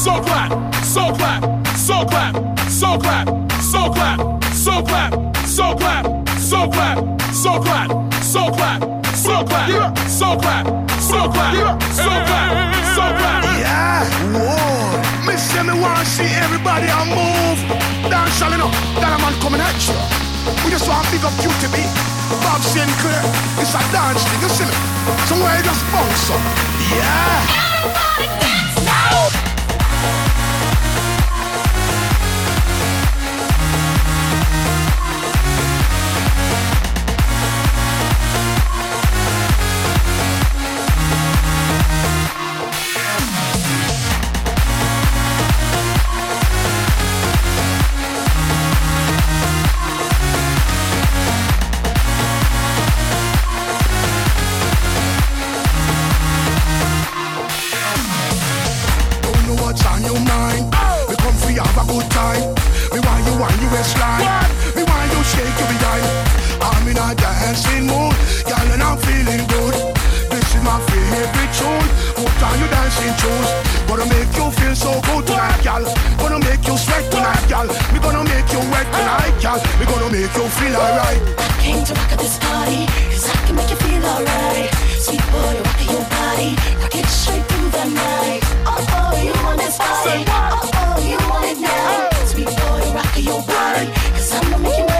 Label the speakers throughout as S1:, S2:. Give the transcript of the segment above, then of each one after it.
S1: so clap, so clap, so clap, so clap, so clap, so clap, so clap, so clap, so clap, so clap, so clap, so clap, so clap, so clap, so clap.
S2: Yeah, whoa. Me say me want to see everybody a move. Dance all enough, that a man coming at you. We just want to pick up QTB. Bob Sinclair, it's a dance thing, you see me? Somewhere you just bounce up. Yeah.
S3: Everybody
S2: a good time. Me want you want you waistline. Me want you shake your behind. I'm in a dancing mood, girl, and I'm feeling good. This is my favorite tune. Put on your dancing shoes. Gonna make you feel so good tonight, girl. Gonna make you sweat tonight, girl. We gonna make you wet tonight, girl. We gonna make you feel alright.
S3: I Came to rock at this party, cause I can make you feel alright. Cause I'ma make you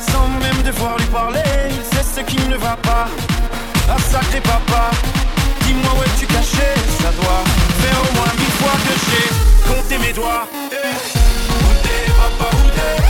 S4: Sans même devoir lui parler, il sait ce qui ne va pas. Ah sacré papa, dis-moi où es-tu caché? Ça doit faire au moins mille fois que j'ai compté mes doigts. Eh, où t'es, papa, où t'es?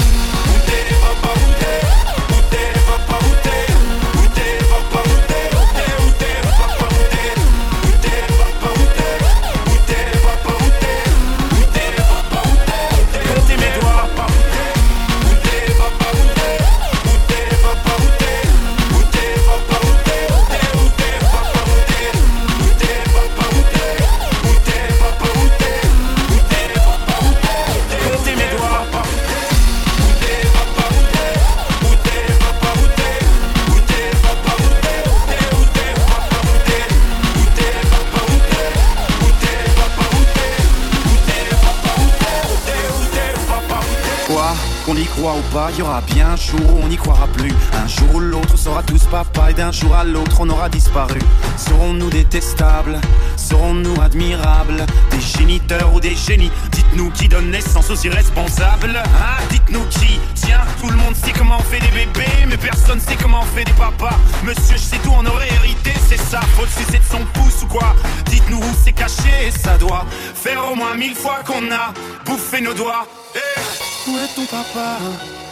S4: Dites-nous qui donne naissance aux irresponsables Hein Dites-nous qui Tiens, tout le monde sait comment on fait des bébés, mais personne sait comment on fait des papas. Monsieur, je sais tout, on aurait hérité, c'est ça. Faut le sucer de son pouce ou quoi Dites-nous où c'est caché, ça doit faire au moins mille fois qu'on a bouffé nos doigts. Eh où est ton papa?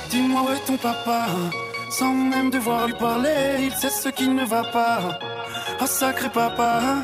S4: Dis-moi où est ton papa? Sans même devoir lui parler, il sait ce qui ne va pas. Oh sacré papa,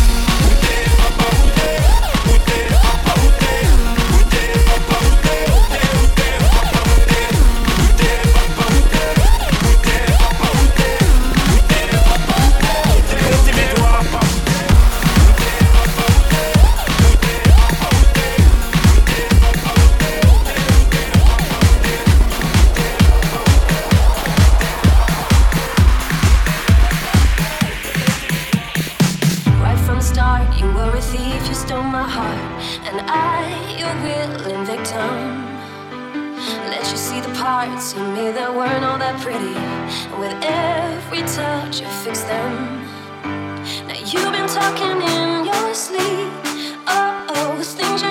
S5: Parts in me that weren't all that pretty, with every touch, you fix them. Now you've been talking in your sleep. Oh, oh, things you